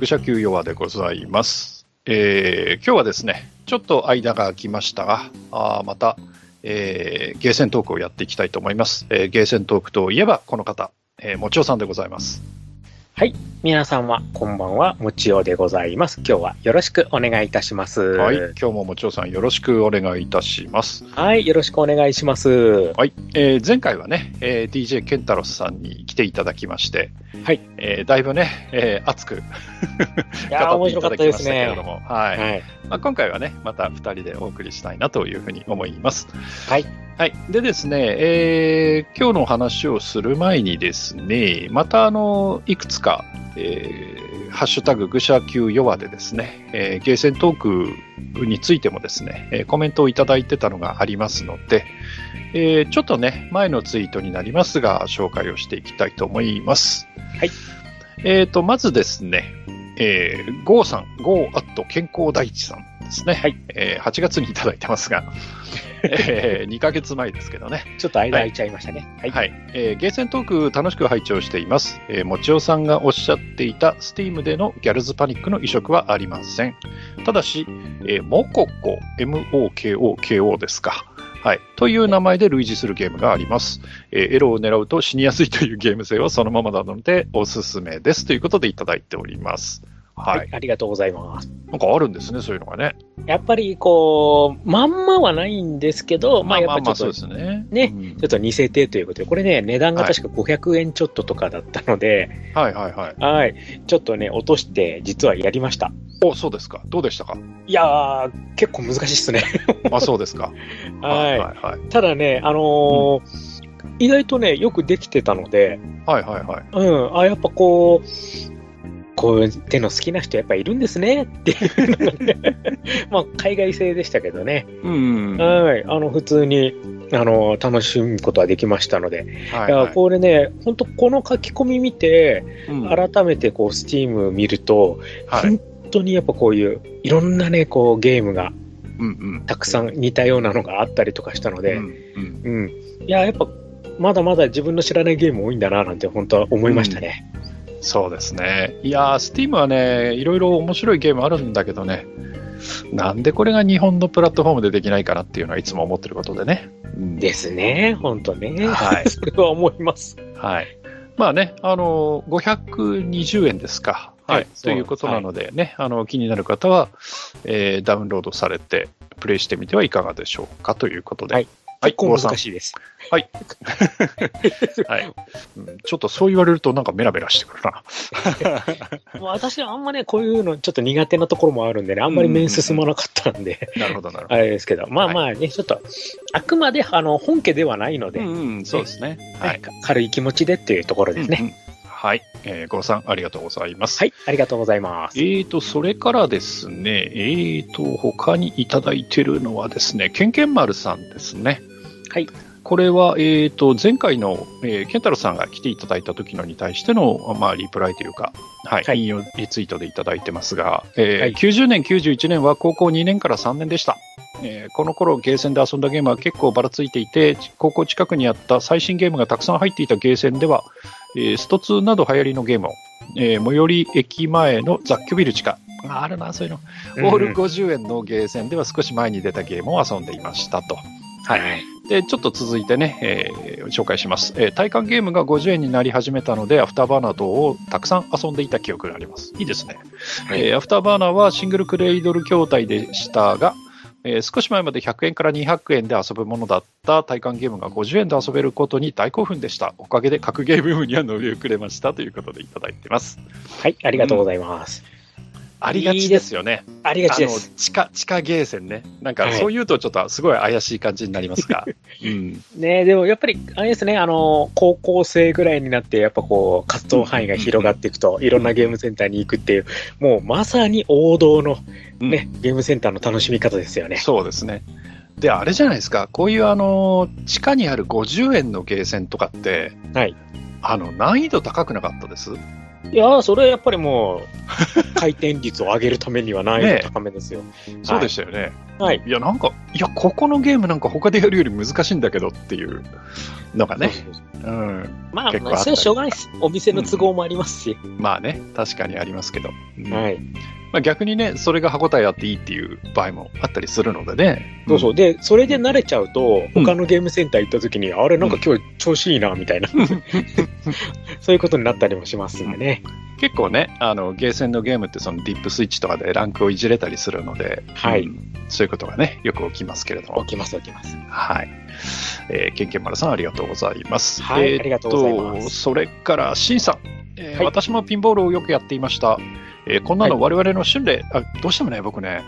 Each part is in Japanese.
愚者級弱でございます。えー今日はですね、ちょっと間が空きましたが、あーまた、えーゲーセントークをやっていきたいと思います。えーゲーセントークといえば、この方、えーもちおさんでございます。はい。皆さんは、こんばんは、もちおでございます。今日はよろしくお願いいたします。はい。今日ももちおさんよろしくお願いいたします。はい。よろしくお願いします。はい。えー前回はね、えー DJ ケンタロスさんに来ていただきまして、はい。えーだいぶね、えー熱くいやー、面白かったですけれどね。も、はい。はい。まあ、今回はね、また2人でお送りしたいなというふうに思います。はい。はい。でですね、えー今日の話をする前にですね、またあの、いくつか、えーハッシュタグ愚者級弱でですね、えーゲーセントークについてもですね、えーコメントをいただいてたのがありますので、えーちょっとね、前のツイートになりますが、紹介をしていきたいと思います。はい。えっ、と、まずですね、えー、ゴーさん、ゴーアット健康第一さんですね。はい。えー8月にいただいてますが、え2ヶ月前ですけどね。ちょっと間空いちゃいましたね。はい。はい、えーゲーセントーク楽しく拝聴しています。えーもちおさんがおっしゃっていた Steam でのギャルズパニックの移植はありません。ただし、えーモココ、MOKOKO ですか。はい。という名前で類似するゲームがあります。えーエロを狙うと死にやすいというゲーム性はそのままなのでおすすめです。ということでいただいております。はい。はい。ありがとうございます。なんかあるんですね、そういうのがね。やっぱり、こう、まんまはないんですけど、まあ、やっぱちょっと、ね。ちょっと似せてということで、これね、値段が確か500円ちょっととかだったので、はいはいはい。はい。ちょっとね、落として、実はやりました。お、そうですか。どうでしたか？いやー、結構難しいっすね。あ、そうですか。はい。はいはい。ただね、あのー意外とね、よくできてたので、はいはいはい。うん、あ、やっぱこう、こういう手の好きな人やっぱいるんですねっていうのがね、まあ海外製でしたけどね、うん。はい、あの普通に、あの楽しむことはできましたので、はいはいこれね、本当この書き込み見て、うん改めてこう、スチーム見ると、はい。本当にやっぱこういう、いろんなね、こう、ゲームがうんうん。たくさん似たようなのがあったりとかしたので、うんうんうん。いや、やっぱ、まだまだ自分の知らないゲーム多いんだな、なんて本当は思いましたね。そうですね。いやー、スティームはね、いろいろ面白いゲームあるんだけどね、なんでこれが日本のプラットフォームでできないかなっていうのはいつも思ってることでね。うんですね、本当ね。はい それは思います。はい。まあね、あの、520円ですか。はい。はいということなのでね、あの、気になる方は、えーダウンロードされて、プレイしてみてはいかがでしょうかということで。はいはい、結構郷さん難しいです。はい、うんちょっとそう言われるとなんかメラメラしてくるな。もう私はあんまね、こういうのちょっと苦手なところもあるんでね、あんまり面進まなかったんで、なるほど、なるほあれですけど、まあまあね、ちょっと、あくまであの本家ではないので、ど。うん、うん、そうですね。はいね。軽い気持ちでっていうところですね。うんうんはい。えー、郷さん、ありがとうございます。はい、ありがとうございます。えーと、それからですね、えーと、他にいただいてるのはですね、ケンケン丸さんですね。はい。これは、えーと、前回の、えー、ケンタロウさんが来ていただいた時のに対しての、まあ、リプライというか、はい、はい引用リツイートでいただいてますが、えーはい90年、91年は高校2年から3年でした。えーこの頃ゲーセンで遊んだゲームは結構ばらついていて、高校近くにあった最新ゲームがたくさん入っていたゲーセンでは、えースト2など流行りのゲームを、えー最寄り駅前の雑居ビル地下、ああるな、そういうの。オール50円のゲーセンでは少し前に出たゲームを遊んでいましたと。はい。で、ちょっと続いてね、えー紹介します、えー体感ゲームが50円になり始めたので、アフターバーナー等をたくさん遊んでいた記憶があります。いいですね。はいえーアフターバーナーはシングルクレイドル筐体でしたが、えー少し前まで100円から200円で遊ぶものだった体感ゲームが50円で遊べることに大興奮でした。おかげで格ゲームには乗り遅れましたということでいただいてます。はい、ありがとうございます。ありがちですよね。ありがちです。地下、地下ゲーセンね。なんかはいそう言うとちょっとすごい怪しい感じになりますが。うん。ねでもやっぱり、あれですね、あの、高校生ぐらいになって、やっぱこう、活動範囲が広がっていくと、いろんなゲームセンターに行くっていう、もうまさに王道のね、ゲームセンターの楽しみ方ですよね。そうですね。で、あれじゃないですか。こういうあの、地下にある50円のゲーセンとかって、はい。あの、難易度高くなかったです？いやーそれはやっぱりもう、回転率を上げるためには難易度高めですよ。そうでしたよね。はい。いや、なんか、いや、ここのゲームなんか他でやるより難しいんだけどっていうのがね。そうん。まあ、あそれはしょうがないです。お店の都合もありますし。まあね、確かにありますけど。うんはい。まあ、逆にね、それが歯応えあっていいっていう場合もあったりするのでね。そうそう。で、それで慣れちゃうと、うん他のゲームセンター行った時に、あれ、なんか今日調子いいな、みたいな、そういうことになったりもしますんでね。結構ね、あの、ゲーセンのゲームってそのディップスイッチとかでランクをいじれたりするので、はいうんそういうことがね、よく起きますけれども。起きます、起きます。はい。えー、ケンケンマルさんありがとうございます。えーはいありがとうございますそれから、シンさん、えーはい私もピンボールをよくやっていました。えーこんなのは我々の春麗、あ、どうしてもね、僕ね、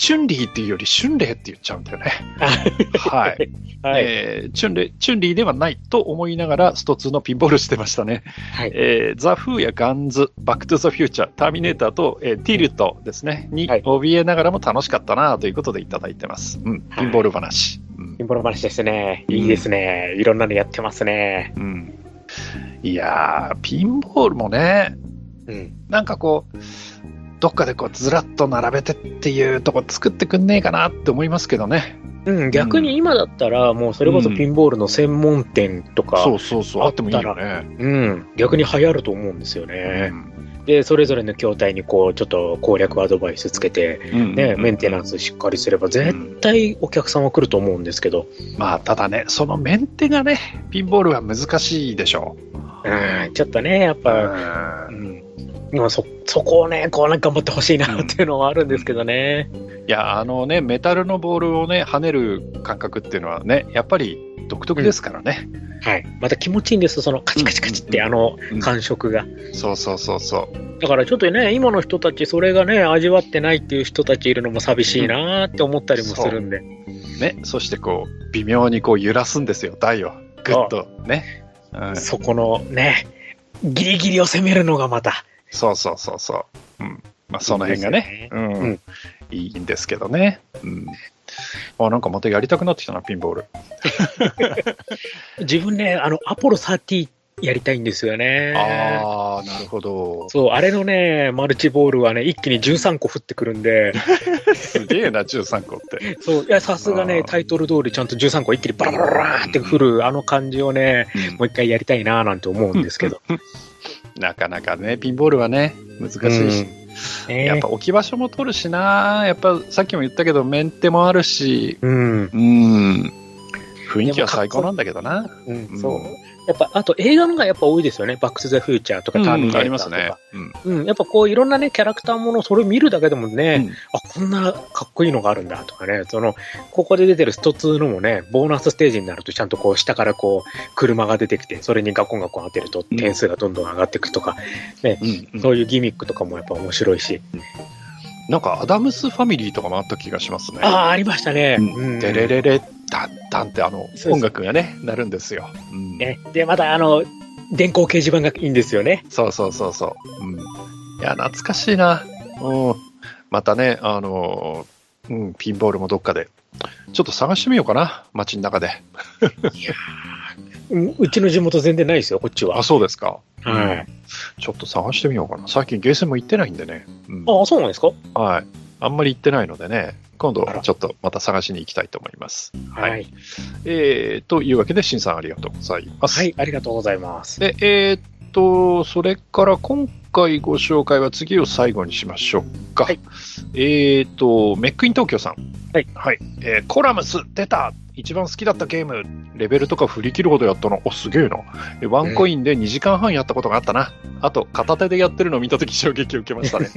チュンリーっていうより春麗って言っちゃうんだよね。はい。はい。えーチュンレイ、チュンリーではないと思いながら、スト2のピンボールしてましたね。はい。えーザ・フーやガンズ、バック・トゥ・ザ・フューチャー、ターミネーターと、えーティルトですね、にはい怯えながらも楽しかったなということでいただいてます。うん、ピンボール話。うんピンボロ話ですね。いいですね。いろんなのやってますね。うん、いやー、ピンボールもね、うん。なんかこう、どっかでこうずらっと並べてっていうとこ作ってくんねえかなって思いますけどね。うん、逆に今だったら、もうそれこそピンボールの専門店とか、そうそうそう、あってもいいよね。うん、逆に流行ると思うんですようね。んで、それぞれの筐体にこう、ちょっと攻略アドバイスつけて、ね、メンテナンスしっかりすれば、絶対お客さんは来ると思うんですけど、まあ、ただね、そのメンテがね、ピンボールは難しいでしょうん、ちょっとね、やっう。ぱ、うん、今そ、そこをね、こうなんか頑張ってほしいなっていうのはあるんですけどね。いや、あのね、メタルのボールをね、跳ねる感覚っていうのはね、やっぱり独特ですからね。はい。また気持ちいいんですそのカチカチカチって、うんあのうん感触が。そうそうそうそう。だからちょっとね、今の人たち、それがね、味わってないっていう人たちいるのも寂しいなーって思ったりもするんで。ね、そしてこう、微妙にこう揺らすんですよ、台を。ぐっとね。うん、そこのね、ギリギリを攻めるのがまた。そうそうそうそう。うん。まあ、その辺がね、いいうん、うんいいんですけどね。うん。あ、なんかまたやりたくなってきたな、ピンボール。自分ね、あの、アポロ30やりたいんですよね。ああ、なるほど。そう、あれのね、マルチボールはね、一気に13個降ってくるんで、すげえな、13個って。そう、いや、さすがね、タイトル通りちゃんと13個一気にバラバラバラって降る、あの感じをね、もう一回やりたいなーなんて思うんですけど。なかなかね、ピンボールはね、難しいし。ね。やっぱ置き場所も取るしな、やっぱさっきも言ったけど、メンテもあるし、うん、うん、雰囲気は最高なんだけどな。うん、うん。そう。やっぱ、あと映画のがやっぱ多いですよね。バックトゥザフューチャーとかターミネーターとか。ね。うんうん、やっぱこういろんなね、キャラクターもの、それを見るだけでもね、うんあ、こんなかっこいいのがあるんだとかね、その、ここで出てるスト2のもね、ボーナスステージになるとちゃんとこう下からこう、車が出てきて、それにガコンガコン当てるとうん点数がどんどん上がっていくとか、ね、うんうんそういうギミックとかもやっぱ面白いし。なんかアダムスファミリーとかもあった気がしますね。ああ、ありましたね。うんうんデレレレダッタンってあの音楽がね、なるんですよ。うんね、で、またあの、電光掲示板がいいんですよね。そうそうそうそう。うん、いや、懐かしいな。うん、またね、あのーうん、ピンボールもどっかで、ちょっと探してみようかな、街の中で。うんうちの地元全然ないですよ、こっちはあ、。そうですか。はい。ちょっと探してみようかな。最近ゲーセンも行ってないんでね。うんああ、そうなんですか？はい。あんまり行ってないのでね、今度ちょっとまた探しに行きたいと思います。はいはい。えー、というわけで、しんさんありがとうございます。はい、ありがとうございます。で、えーっと、それから今回ご紹介は次を最後にしましょうか。はいえーっと、メックイン東京さん。はい。はい。えーコラムス出た一番好きだったゲーム、レベルとか振り切るほどやったの。お、すげえな。えワンコインで2時間半やったことがあったな。あと、片手でやってるのを見たとき衝撃を受けましたね。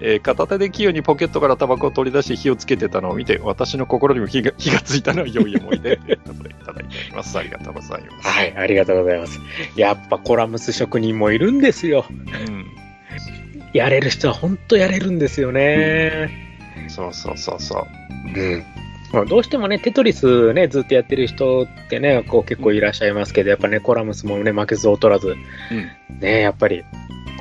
えー片手で器用にポケットからタバコを取り出し火をつけてたのを見て、私の心にも火が 火がついたのは良い思い出ということでいただいております。ありがとうございます。はい、ありがとうございます。やっぱコラムス職人もいるんですよ。うん。やれる人は本当やれるんですよね。そうそうそうそう。うん。まあどうしてもね、テトリスね、ずっとやってる人ってね、こう結構いらっしゃいますけど、やっぱね、コラムスもね、負けず劣らず、うん。ね、やっぱり、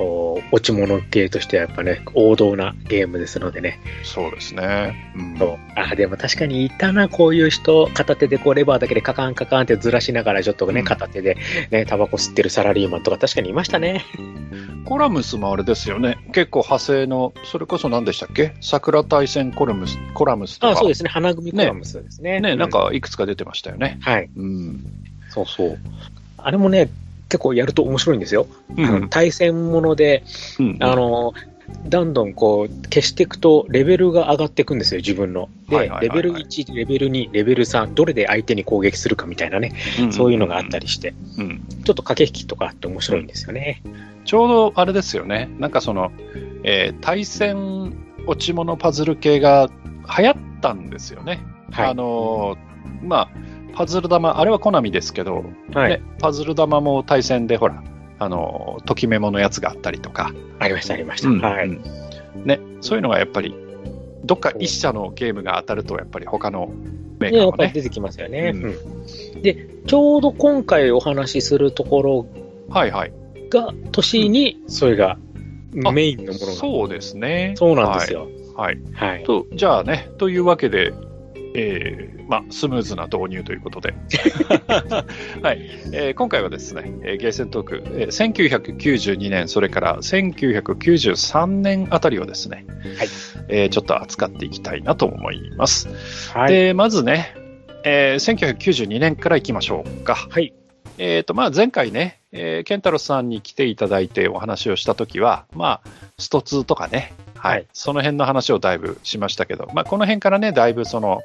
こう、落ち物系としてはやっぱね、王道なゲームですのでね。そうですね。うんそう。あ、でも確かにいたな、こういう人、片手でこうレバーだけでカカンカカンってずらしながらちょっとね、うん片手でね、タバコ吸ってるサラリーマンとか確かにいましたね。コラムスもあれですよね。結構派生の、それこそ何でしたっけ？桜大戦コラムス、コラムスとか。あ、そうですね。花組コラムスですね。ね、うなん、かいくつか出てましたよね。はい。うん。そうそう。あれもね、結構やると面白いんですよ。うあのん。対戦もので、うんあの、どんどんこう、消していくと、レベルが上がっていくんですよ、自分の。で、レベル1、レベル2、レベル3、どれで相手に攻撃するかみたいなね、そういうのがあったりして、うん。ちょっと駆け引きとかあって面白いんですよね。ちょうどあれですよね。なんかその、えー対戦落ち物パズル系が流行ったんですよね。はい。あのーまあ、パズル玉、あれはコナミですけど、はい。ね、パズル玉も対戦でほら、あのーときメモのやつがあったりとか、ありました、ありました。うんはい。うんね、そういうのがやっぱり、どっか一社のゲームが当たると、やっぱり他のメーね、カーもね。やっぱり出てきますよね。うんうんで、ちょうど今回お話しするところはいはい。が、年に、それが、あメインのものが。そうですね。そうなんですよ。はい。はい。はい。と、じゃあね、というわけで、えーまあ、スムーズな導入ということで、はいえー今回はですね、えーゲーセントーク、えー1992年、それから1993年あたりをですね、はいえーちょっと扱っていきたいなと思います。はい。で、まずね、えー1992年からいきましょうか。はい。えっ、と、まあ、前回ね、えーケンタロスさんに来ていただいてお話をしたときは、まあ、スト2とかね、はい、はいその辺の話をだいぶしましたけど、まあ、この辺からね、だいぶその、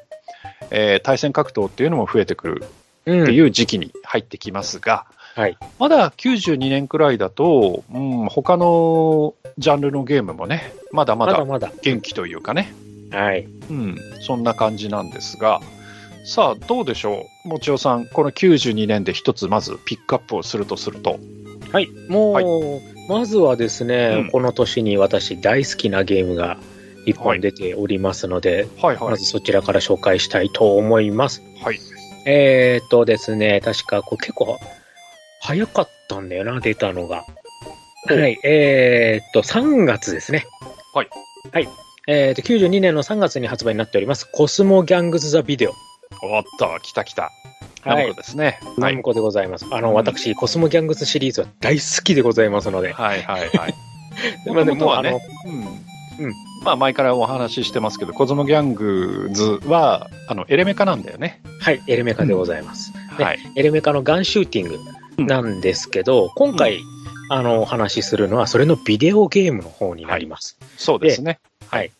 えー対戦格闘っていうのも増えてくるうんっていう時期に入ってきますが、はい。まだ92年くらいだと、うん、他のジャンルのゲームもね、まだまだまだまだ。元気というかね、はい。うん、そんな感じなんですが、さあ、どうでしょう、もちおさん、この92年で一つまずピックアップをするとすると、はい。もう、はいまずはですね、うんこの年に私大好きなゲームが一本出ておりますので、はいはいまず、そちらから紹介したいと思います。はい、えーっとですね、確かこれ結構早かったんだよな、出たのが。おはい。えーっと、3月ですね。はい。はい。えーっと、92年の3月に発売になっております、コスモギャングズ・ザ・ビデオ。おっと、来た来た。なはいるほど。ですね。はナい。ムコでございます。あの、うん私、コスモギャングズシリーズは大好きでございますので。はいはいはい。ま あでも元々はね、うん。うんまあ前からお話ししてますけど、コズモギャングズは、あの、エレメカなんだよね。はい、エレメカでございます。ねはい。エレメカのガンシューティングなんですけど、今回、あの、お話しするのは、それのビデオゲームの方になります。そうですね。はい。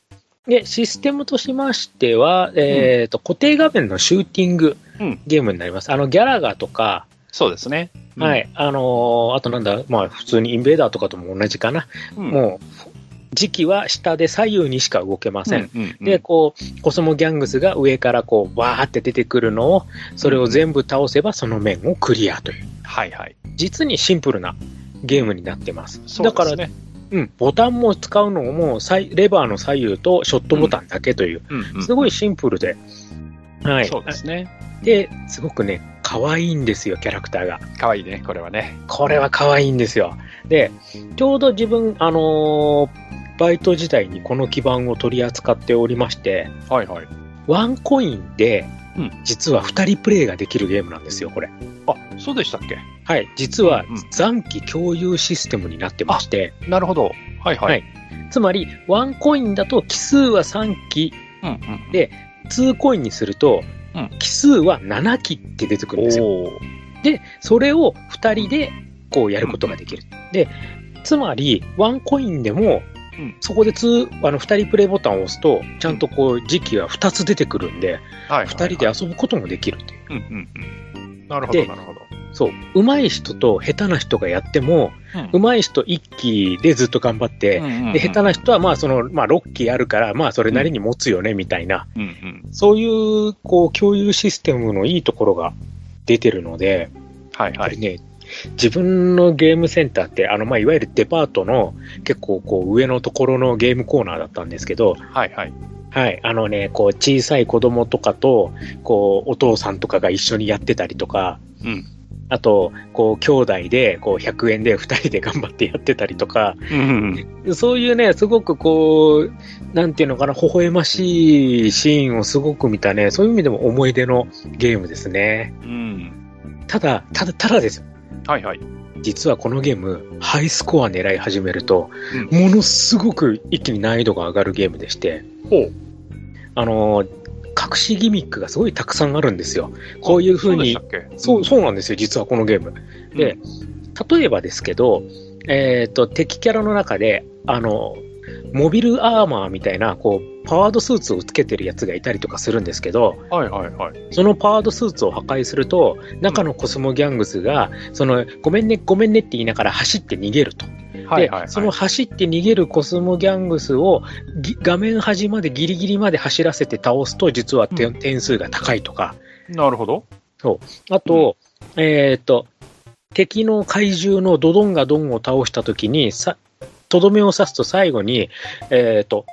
で、システムとしましては、えっ、と、固定画面のシューティングうんゲームになります。あの、ギャラガとか、そうですね。うんはい、あのーあとなんだ、まあ、普通にインベーダーとかとも同じかな。うんもう、時期は下で左右にしか動けません。うんうんうんで、こう、コスモギャングスが上からこう、わーって出てくるのを、それを全部倒せばその面をクリアという、はいはい。実にシンプルなゲームになってます。そうだから、ね。うん、ボタンも使うのも左レバーの左右とショットボタンだけという、うんうんすごいシンプルで、はい。そうですね。で、すごくね、可愛いんですよ、キャラクターが。かわいいね、これはね。これは可愛いんですよ。で、ちょうど自分、あのーバイト時代にこの基盤を取り扱っておりまして、はいはい。ワンコインでうん、実は2人プレイができるゲームなんですよ、これ。あ、そうでしたっけ？はい、実は残機共有システムになってまして、なるほど。はいはい。はいつまり、ワンコインだと奇数は3機、うんうん。で2コインにするとうん、奇数は7機って出てくるんですよ。で、それを2人でこうやることができる。で、つまり、ワンコインでもうん、そこで2、あの、2人プレイボタンを押すと、ちゃんとこう、時期が2つ出てくるんで、はいはいはい。2人で遊ぶこともできるっていう。うんうんうん。なるほどでなるほど。そう、上手い人と下手な人がやっても、うん上手い人1期でずっと頑張って、で、下手な人は、まあ、その、まあ、6期あるから、まあ、それなりに持つよね、みたいな、うんうん。そういう、こう、共有システムのいいところが出てるので、はいはい。ね、自分のゲームセンターって、あの、まあ、いわゆるデパートの結構こう上のところのゲームコーナーだったんですけど、はいはい。はい、あのね、こう小さい子供とかと、こう、お父さんとかが一緒にやってたりとか、うん。あと、こう、兄弟で、こう、100円で2人で頑張ってやってたりとか、うん。そういうね、すごくこう、なんていうのかな、微笑ましいシーンをすごく見たね、そういう意味でも思い出のゲームですね。うん。ただ、ただ、ただですよ。はいはい。実はこのゲーム、ハイスコア狙い始めると、うものすごく一気に難易度が上がるゲームでして。あのー、隠しギミックがすごいたくさんあるんですよ。こういう風にそうでしたっけ？そう、そうなんですよ、実はこのゲーム。で、例えばですけど、えっ、と、敵キャラの中で、あの、モビルアーマーみたいな、こう、パワードスーツをつけてるやつがいたりとかするんですけど、はいはいはい。そのパワードスーツを破壊すると、中のコスモギャングスが、その、ごめんね、ごめんねって言いながら走って逃げると。はいはいはい。で、その走って逃げるコスモギャングスをぎ画面端までギリギリまで走らせて倒すと、実は点,、数が高いとか、なるほど。あと、えっ、と、敵の怪獣のドドンガドンを倒したときに、さ、とどめを刺すと最後に、えっ、と、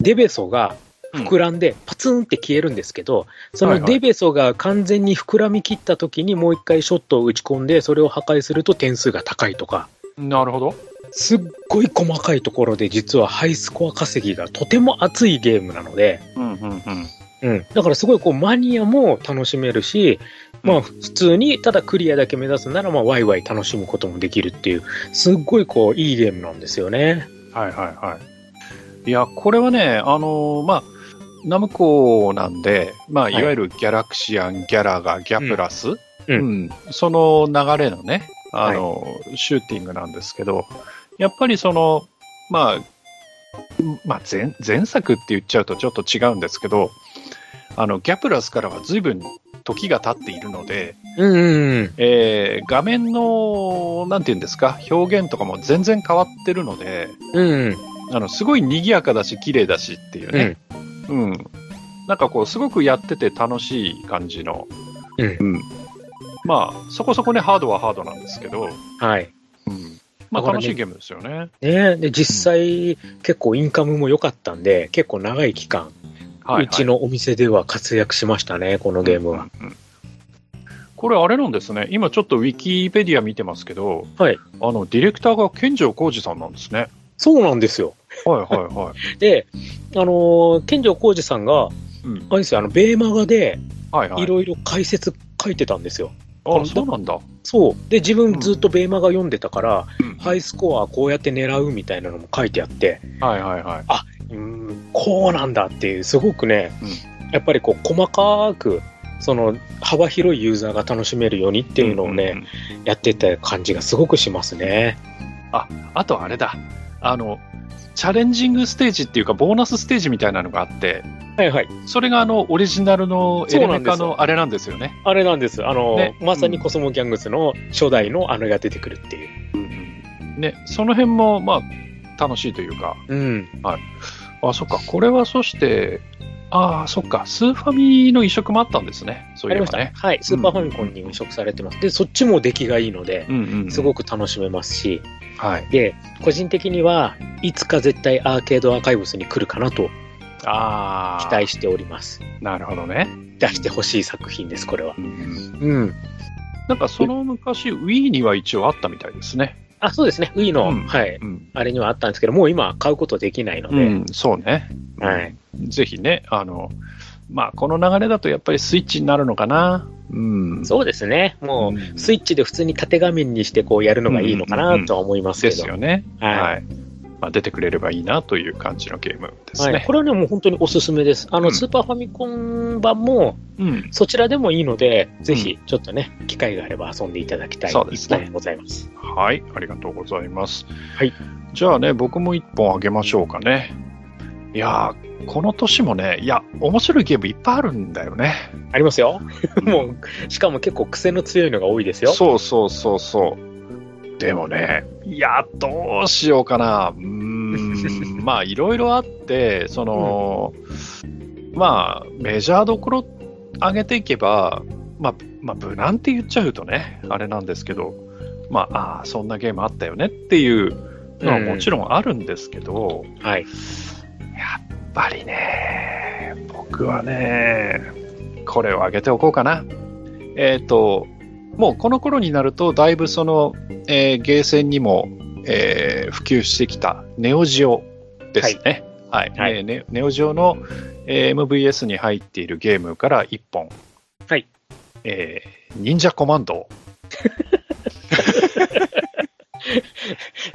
デベソが膨らんでパツンって消えるんですけど、そのデベソが完全に膨らみきったときにもう一回ショットを打ち込んで、それを破壊すると点数が高いとか、なるほど。すっごい細かいところで実はハイスコア稼ぎがとても熱いゲームなので、うんうんうん。うん。だからすごいこうマニアも楽しめるし、まあ普通にただクリアだけ目指すならまあワイワイ楽しむこともできるっていう、すっごいこういいゲームなんですよね。はいはいはい。いや、これはね、あのーまあ、ナムコなんで、まあ、い。いわゆるギャラクシアン、ギャラがギャプラス、うん。うん。その流れのね、あのーシューティングなんですけど、やっぱりその、まあ、まあ前、前作って言っちゃうとちょっと違うんですけど、あの、ギャプラスからは随分時が経っているので、うんうんうん。えー画面の、なんていうんですか、表現とかも全然変わってるので、うんうん。あの、すごい賑やかだし、綺麗だしっていうね。うん。なんかこう、すごくやってて楽しい感じの。うんまあ、そこそこね、ハードはハードなんですけど、はい。うん。まあ、楽しいゲームですよね。ねで、実際、結構インカムも良かったんで、結構長い期間、はい、うちのお店では活躍しましたね、このゲームは。うんうんこれあれなんですね。今ちょっとウィキペディア見てますけど、はい。あの、ディレクターが健城浩二さんなんですね。そうなんですよ。はいはいはい。で、あのー、健城浩二さんが、うん。あれですよ、あの、ベーマガで、はい。ろいろ解説書いてたんですよ。あ、そうなんだ。そう。で、自分ずっとベーマガ読んでたから、うんハイスコアこうやって狙うみたいなのも書いてあって、はいはいはい。うーん、こうなんだっていう、すごくね、やっぱりこう、細かく、その、幅広いユーザーが楽しめるようにっていうのをね、んんんやってた感じがすごくしますね。あとあれだ。あの、チャレンジングステージっていうか、ボーナスステージみたいなのがあって、はいはい。それがあの、オリジナルのエレメカのあれなんですよね。あれなんです。あの、ねまさにコスモギャングスの初代のあれが出てくるっていう。ね、その辺も、まあ、楽しいというか、うん。あ、そっか、これはそして、ああ、そっか、スーファミの移植もあったんですね。そうありました。いえばね。はい。スーパーファミコンに移植されてます。で、そっちも出来がいいので、うんうんうんすごく楽しめますし、はい。で、個人的にはいつか絶対アーケードアーカイブスに来るかなとああ、期待しております。なるほどね。出してほしい作品です、これは。うんうんうん。なんかその昔、Wii には一応あったみたいですね。あ、そうですね。Wii の、うんはい。うん。あれにはあったんですけど、もう今買うことできないので、うん、そうね。はい。ぜひね、あの、まあ、この流れだとやっぱりスイッチになるのかな。うん。そうですね。もう、うんスイッチで普通に縦画面にしてこうやるのがいいのかなとは思いますけでど。すよね。はいはい。まあ、出てくれればいいなという感じのゲームですはい、ね。これはね、もう本当におすすめです。あの、うんスーパーファミコン版も、うん。そちらでもいいので、ぜひ、ちょっとね、機会があれば遊んでいただきたいそうですね一本でございます。はい、ありがとうございます。はい。じゃあね、僕も一本あげましょうかね。いやー、この年もね、いや、面白いゲームいっぱいあるんだよね。ありますよ。もう、しかも結構癖の強いのが多いですよ。そうそうそうそう。でもね、いや、どうしようかな。うーん、まあ、いろいろあって、その、まあ、メジャーどころ上げていけば、まあ、まあ、無難って言っちゃうとね、あれなんですけど、まあ、ああ、そんなゲームあったよねっていうのはもちろんあるんですけど、はい。やっぱりね、僕はね、これを上げておこうかな。えっ、と、もうこの頃になると、だいぶその、えーゲーセンにも、えー普及してきたネオジオですね。はい。はいえーネネオジオの、えー MVS に入っているゲームから1本。はい。えー忍者コマンド。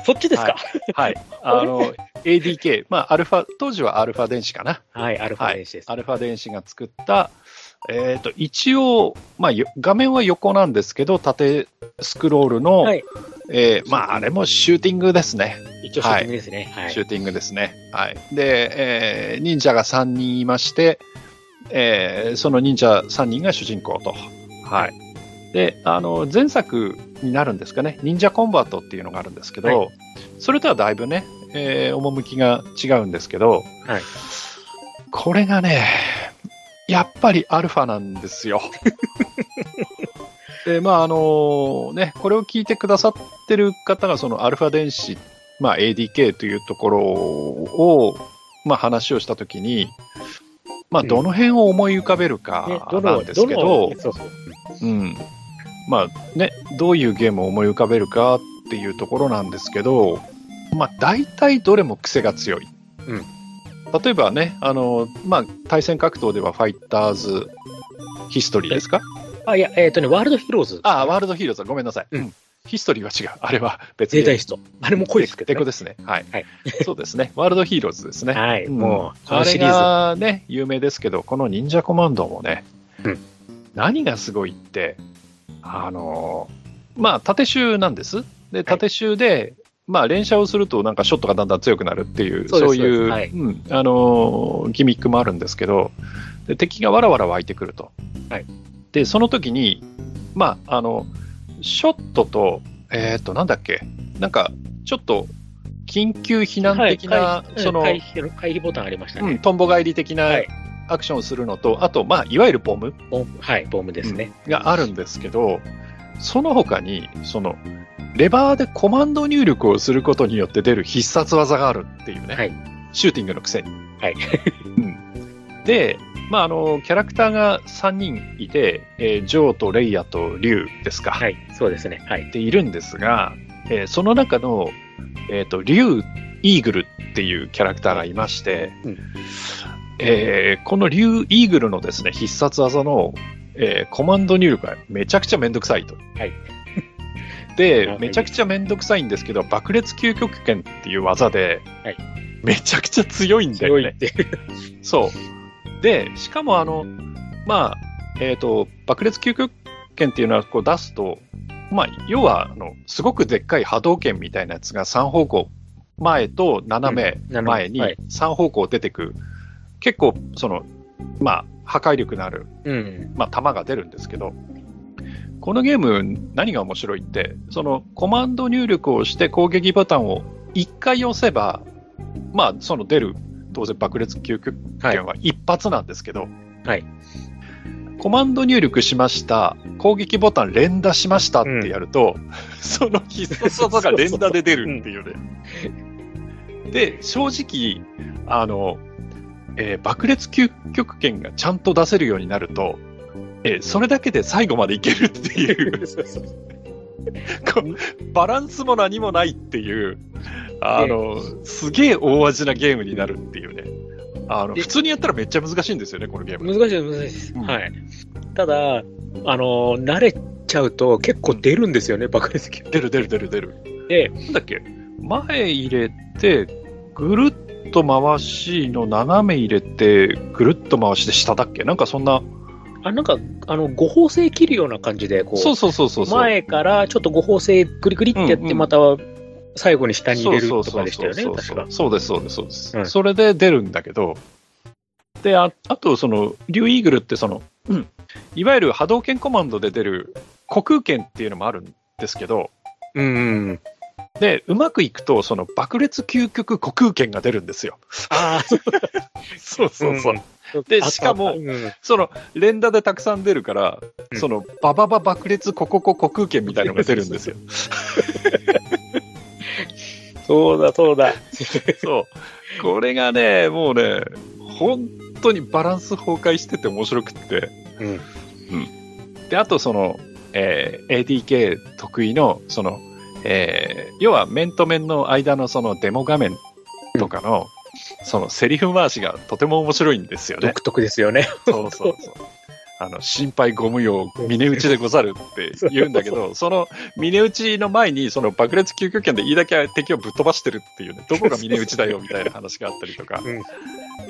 そっちですか？はい。あの、ADK、まあ、アルファ、当時はアルファ電子かな。はい、アルファ電子です。アルファ電子が作った、えっ、と、一応、まあ、よ画面は横なんですけど、縦スクロールの、はい。えーまあ、あれもシューティングですね。一応シューティングですね。はい。シューティングですね。はい。で、えー忍者が3人いまして、えーその忍者3人が主人公と。はい。で、あの、前作になるんですかね、忍者コンバットっていうのがあるんですけど、はそれとはだいぶね、えー趣が違うんですけど、はいこれがね、やっぱりアルファなんですよ。で、まあ、あのね、これを聞いてくださってる方が、そのアルファ電子、まあ、ADK というところを、まあ、話をしたときに、まあ、うんどの辺を思い浮かべるかなんですけど。うん。まあね、どういうゲームを思い浮かべるかっていうところなんですけど、まあ大体どれも癖が強い。うん例えばね、あの、まあ対戦格闘ではファイターズヒストリーですか？あ、いや、えっ、とね、ワールドヒーローズ。あ、ワールドヒーローズ、ごめんなさい。うんヒストリーは違う。あれは別に。ゼータイスト。あれも濃いですけど、ね。デコですね。はい。はい そうですね。ワールドヒーローズですね。はい。うんもう、こあれのシリーズ。がね、有名ですけど、この忍者コマンドもね、うん何がすごいって、あのーまあ、縦集なんです。で、縦集で、まあ、連射をすると、なんかショットがだんだん強くなるっていう、そういう、はいうん、あのーギミックもあるんですけど、で敵がわらわら湧いてくると。はいで、その時に、まあ、あの、ショットと、えっ、と、なんだっけ、なんか、ちょっと、緊急避難的な、はいその、回避の回避ボタンありましたうん、ね。トンボ帰り的なはいアクションをするのと、あと、まあ、いわゆるボムボムはい、ボムですね。があるんですけど、その他に、その、レバーでコマンド入力をすることによって出る必殺技があるっていうね、はい。シューティングのくせに。はい うん、で、まあ、あの、キャラクターが3人いて、えージョーとレイヤとリュウですか。はい。そうですね。はい。でいるんですが、えーその中の、えっ、と、リュウ・イーグルっていうキャラクターがいまして、うんえーこのリュウ・イーグルのですね、必殺技の、えーコマンド入力がめちゃくちゃめんどくさいと。はいで、めちゃくちゃめんどくさいんですけど、爆裂究極拳っていう技で、はいめちゃくちゃ強いんだよね。そう。で、しかもあの、まあ、えっ、と、爆裂究極拳っていうのはこう出すと、まあ、要は、あの、すごくでっかい波動拳みたいなやつが3方向、前と斜うんめ前にはい3方向出てく、結構、その、まあ、破壊力のある、うん。まあ、弾が出るんですけど、このゲーム、何が面白いって、その、コマンド入力をして攻撃ボタンを1回押せば、まあ、その出る、当然爆裂究極はい拳は一発なんですけど、はい。コマンド入力しました、攻撃ボタン連打しましたってやると、その必殺技が連打で出るっていうね。で、正直、あの、えー爆裂究極拳がちゃんと出せるようになると、えーそれだけで最後までいけるっていう、バランスも何もないっていう、あの、すげえ大味なゲームになるっていうね。あの、で普通にやったらめっちゃ難しいんですよね、このゲーム。難しいです、難しいです。うんはい。ただ、あの、慣れちゃうと結構出るんですよね、爆裂機。出る出る出る出る。で、なんだっけ？前入れて、ぐるっと回しの斜め入れて、ぐるっと回して下だっけ？なんかそんな。あ、なんか、あの、五方星切るような感じで、こう、そうそうそうそう。前からちょっと五方星グリグリってやって、うんうんまた最後に下に入れるとかでしたよね、そう確か。そうです、そうです、そうです。うんそれで出るんだけど、で、ああと、その、リュウイーグルって、その、うんいわゆる波動拳コマンドで出る虚空拳っていうのもあるんですけど、うんうん。で、うまくいくと、その爆裂究極虚空拳が出るんですよ。ああ、そうそうそう。うんでしかもうんその、連打でたくさん出るから、うんその、バババ爆裂コココ虚空拳みたいのが出るんですよ。そうだ、そうだ。そう。これがね、もうね、本当にバランス崩壊してて面白くって。うん。で、あとその、えー ADK 得意の、その、えー要は面と面の間のそのデモ画面とかの、そのセリフ回しがとても面白いんですよね独。特ですよね。そうそうそう。あの、心配ご無用、峰打ちでござるって 言うんだけど、その峰打ちの前に、その爆裂究極拳でいいだけ敵をぶっ飛ばしてるっていうね、どこが峰打ちだよみたいな話があったりとか。うん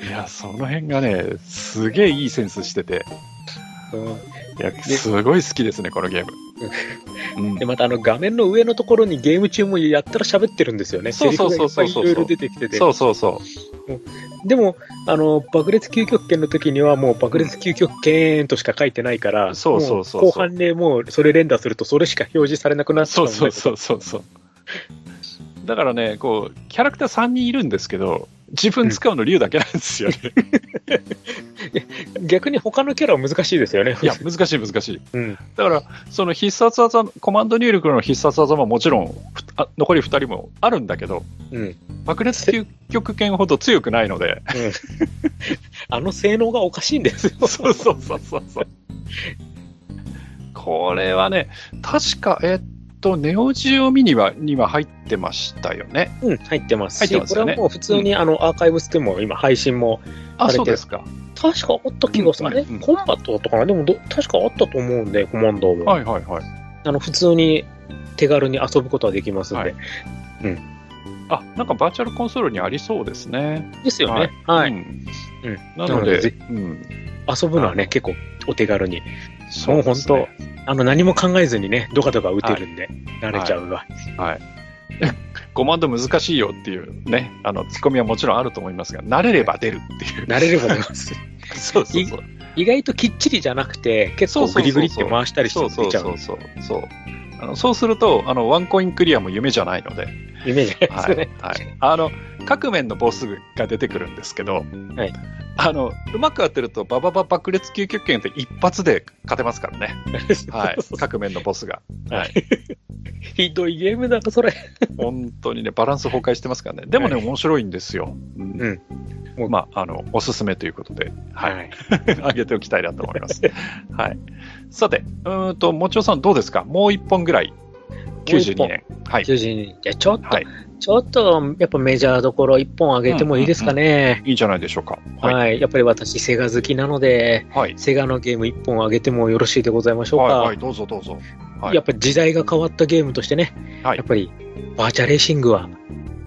いや、その辺がね、すげえいいセンスしてて、うんいや、すごい好きですね、このゲーム。うんで、またあの画面の上のところにゲーム中もやったら喋ってるんですよね。そうそうそうそういろいろ出てきてて。そうそうそう。でも、あの、爆裂究極拳の時にはもう爆裂究極拳としか書いてないから、そうそうそう後半でもうそれ連打するとそれしか表示されなくなっちゃそうそうそうそうそう。だからね、こう、キャラクター3人いるんですけど、自分使うの竜だけなんですよね。逆に他のキャラは難しいですよね。いや、難しい難しい。うん。だから、その必殺技、コマンド入力の必殺技ももちろん、残り2人もあるんだけど、うん。爆裂究極拳ほど強くないので、あの性能がおかしいんですよ。そうそうそうそうそう。これはね、確か、えっと、ネオジオミニはには入ってましたよね。うん、入ってますし、入ってますよねこれはもう普通にあのアーカイブスでも今配信も、あ、あれでそうですか。確かあった気がする。あれ、うんうんコンバットだったかな？でもど確かあったと思うんで、コマンドも。はいはいはい。あの普通に手軽に遊ぶことはできますんで。はいあ、なんかバーチャルコンソールにありそうですね。ですよね。はい。うんうんなのなのでで、うん、遊ぶのはね、結構お手軽に。そうねもう本あの何も考えずにね、ドカドカ打てるんで、慣れちゃうわ。はい。コマンド難しいよっていうね、あの、ツッコミはもちろんあると思いますが、慣れれば出るっていう。慣れれば出ます。そうそうそう。意外ときっちりじゃなくて、結構グリグリって回したりしてそうそう出ちゃそううそう。そう。あのそうすると、あの、ワンコインクリアも夢じゃないので、イメージですはい。ね。はい。あの、各面のボスが出てくるんですけど、はいあの、うまくやってると、バババ爆裂究極拳って一発で勝てますからね。はい。各面のボスが。はい。ひどいゲームだな、それ。本当にね、バランス崩壊してますからね。でもね、はい面白いんですよ。うんうんまあ、あの、おすすめということで、はい。はい。あげておきたいなと思います。はい。さて、うーんと、もちおさんどうですか？もう一本ぐらい。92年。はい。92じゃあちょっと、はい。ちょっと、やっぱメジャーどころ一本上げてもいいですかね。いいんじゃないでしょうか。はい、はい。やっぱり私、セガ好きなので、はい。セガのゲーム一本上げてもよろしいでございましょうか。はい、はい、どうぞどうぞ。はいやっぱり時代が変わったゲームとしてね、はいやっぱりバーチャレーシングは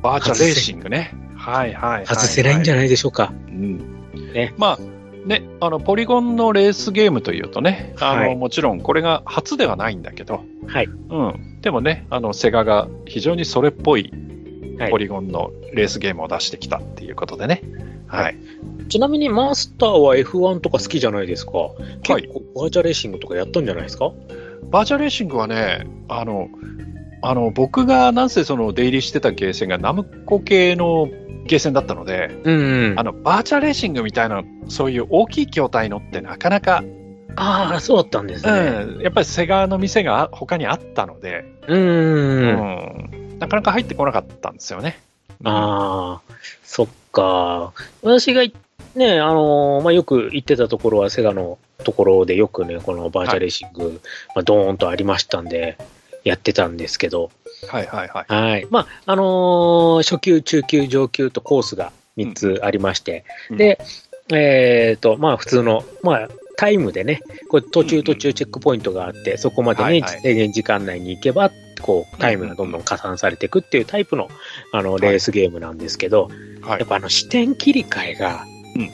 バーチャレーシングね。はい、はい。外せないんじゃないないでしょうか。うん。ねまあ、ね、あの、ポリゴンのレースゲームというとね、あの、はいもちろんこれが初ではないんだけど、はい。うん。でもね、あの、セガが非常にそれっぽいはいポリゴンのレースゲームを出してきたっていうことでね。はい。ちなみにマスターは F1 とか好きじゃないですか？結構バーチャレーシングとかやったんじゃないですか？バーチャレーシングはね、あの、あの、僕がなんせその出入りしてたゲーセンがナムコ系のゲーセンだったので、うん、うん。あの、バーチャレーシングみたいな、そういう大きい筐体のってなかなか、ああ、そうだったんですね。うん、やっぱりセガの店があ他にあったので、うん。うんなかなか入ってこなかったんですよね。ああ、そっか。私がいね、あのーまあ、よく行ってたところはセガのところでよくね、このバーチャレーシング、まあ、ドーンとありましたんで、やってたんですけど、はいはいはい。はい。まあ、あのー初級、中級、上級とコースが3つありまして、うん。で、えっ、と、まあ、普通の、まあ、タイムでね、これ途中途中チェックポイントがあって、そこまでね、制限時間内に行けば、こう、タイムがどんどん加算されていくっていうタイプの、あの、レースゲームなんですけど、はい。やっぱあの、視点切り替えが、うん。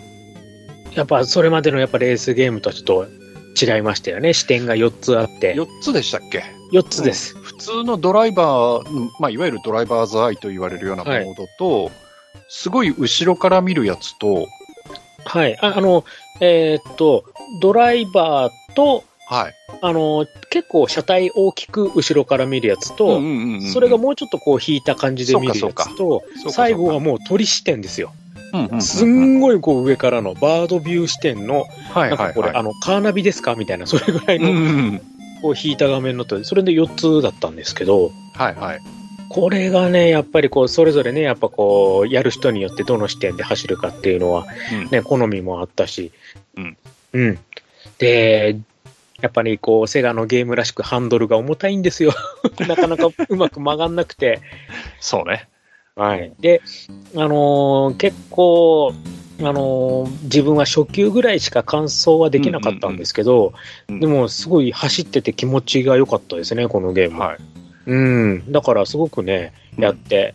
やっぱそれまでのやっぱレースゲームとはちょっと違いましたよね。視点が4つあって、4つでしたっけ？4つです。普通のドライバー、うんまあ、いわゆるドライバーズアイと言われるようなモードと、すごい後ろから見るやつと、はい。ああの、えーっと、ドライバーと、はい。あの、結構車体大きく後ろから見るやつと、うんうんうんうんそれがもうちょっとこう引いた感じで見るやつと、そうか最後はもう鳥視点ですよ。うんうんうんうんすんごいこう上からのバードビュー視点の、はいなんかこれ、はいはい。あの、カーナビですか？みたいな、それぐらいうんうのんうんこう引いた画面のと、それで4つだったんですけど、はいはい。これがね、やっぱりこう、それぞれね、やっぱこう、やる人によってどの視点で走るかっていうのは、うんね、好みもあったし、うん。うん。で、やっぱりこう、セガのゲームらしくハンドルが重たいんですよ。なかなかうまく曲がんなくて。そうね。はい。で、あのー結構、あのー自分は初級ぐらいしか完走はできなかったんですけど、うんでもすごい走ってて気持ちが良かったですね、このゲーム。はい。うん。だからすごくね、やって。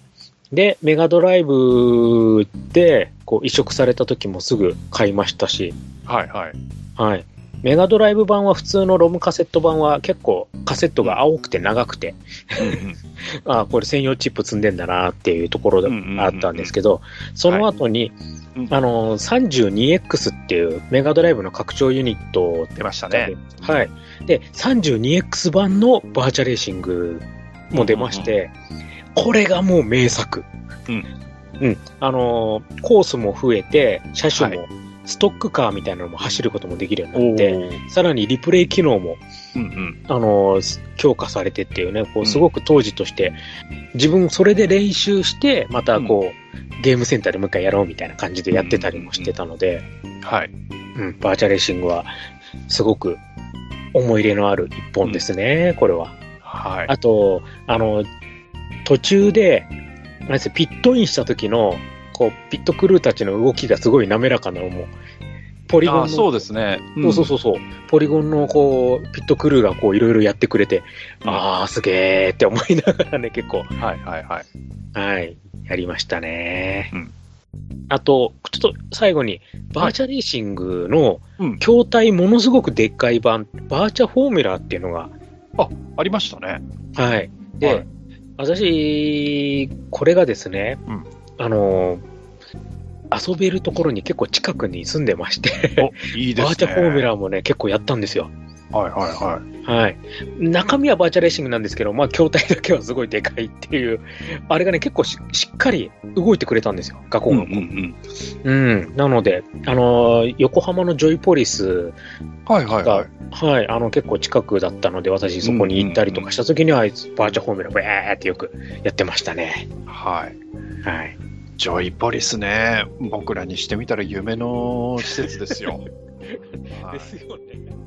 で、メガドライブでこう移植された時もすぐ買いましたし、はいはい。はい。メガドライブ版は普通のロムカセット版は結構カセットが青くて長くて、ああ、これ専用チップ積んでんだなっていうところであったんですけど、その後に、うんあの、32X っていうメガドライブの拡張ユニット出ましたね。はい。で、32X 版のバーチャレーシングも出まして、これがもう名作。うん。うん。あのー、コースも増えて、車種はも、ストックカーみたいなのも走ることもできるようおになって、ーさらにリプレイ機能も、うんうん。あのー、強化されてっていうね、こううんすごく当時として、自分それで練習して、またこう、ゲームセンターでもう一回やろうみたいな感じでやってたりもしてたので、はい。うん、バーチャレーシングは、すごく思い入れのある一本ですね、これは。はい。あと、あの、途中で、なんですピットインした時の、こう、ピットクルーたちの動きがすごい滑らかなのも、ポリゴンの、あそうですね。そうそうそうそう、ポリゴンのこう、ピットクルーがこう、いろいろやってくれて、うんあー、すげーって思いながらね、結構、はいはいはい。はい、やりましたね。うんあと、ちょっと最後に、バーチャレーシングのうん。筐体ものすごくでっかい版、バーチャフォーミュラーっていうのが、ありましたね。はい。で、はい私、これがですね、うんあの、遊べるところに結構近くに住んでまして、お、いいですね。バーチャフォーミュラーもね、結構やったんですよ。はいはいはい。はい。中身はバーチャレーシングなんですけど、まあ、筐体だけはすごいでかいっていう、あれがね、結構ししっかり動いてくれたんですよ、学校が。ん。うん。なので、あのー横浜のジョイポリスはいはいが、ははいい、あの、結構近くだったので、私そこに行ったりとかした時には、バーチャフォーミュラー、ブーってよくやってましたね。はい。はい。ジョイポリスね。僕らにしてみたら夢の施設ですよ。はいですよね。